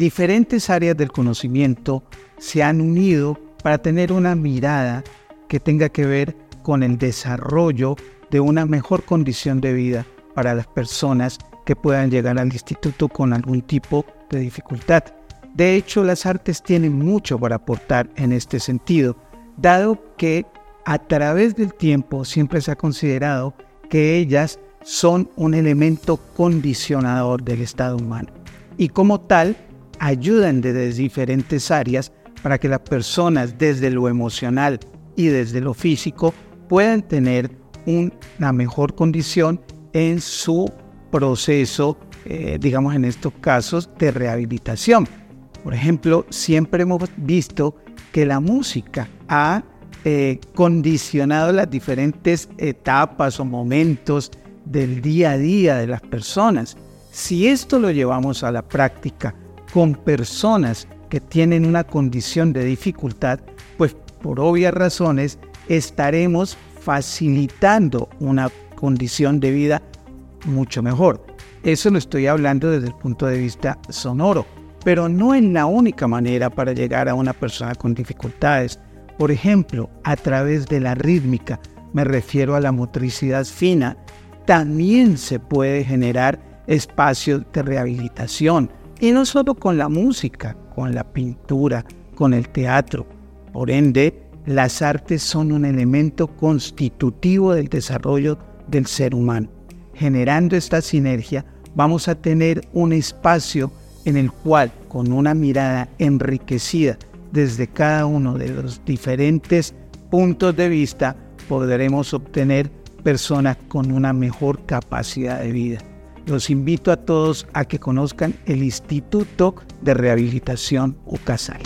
diferentes áreas del conocimiento se han unido para tener una mirada que tenga que ver con el desarrollo de una mejor condición de vida para las personas que puedan llegar al instituto con algún tipo de dificultad. De hecho, las artes tienen mucho para aportar en este sentido, dado que a través del tiempo siempre se ha considerado que ellas son un elemento condicionador del estado humano y como tal ayudan desde diferentes áreas para que las personas desde lo emocional y desde lo físico puedan tener una mejor condición en su proceso, eh, digamos en estos casos, de rehabilitación. Por ejemplo, siempre hemos visto que la música ha eh, condicionado las diferentes etapas o momentos del día a día de las personas. Si esto lo llevamos a la práctica con personas que tienen una condición de dificultad, pues por obvias razones estaremos facilitando una condición de vida mucho mejor. Eso lo estoy hablando desde el punto de vista sonoro, pero no es la única manera para llegar a una persona con dificultades. Por ejemplo, a través de la rítmica, me refiero a la motricidad fina, también se puede generar espacios de rehabilitación. Y no solo con la música, con la pintura, con el teatro. Por ende, las artes son un elemento constitutivo del desarrollo del ser humano. Generando esta sinergia, vamos a tener un espacio en el cual, con una mirada enriquecida desde cada uno de los diferentes puntos de vista, podremos obtener personas con una mejor capacidad de vida. Los invito a todos a que conozcan el Instituto de Rehabilitación UCASAI.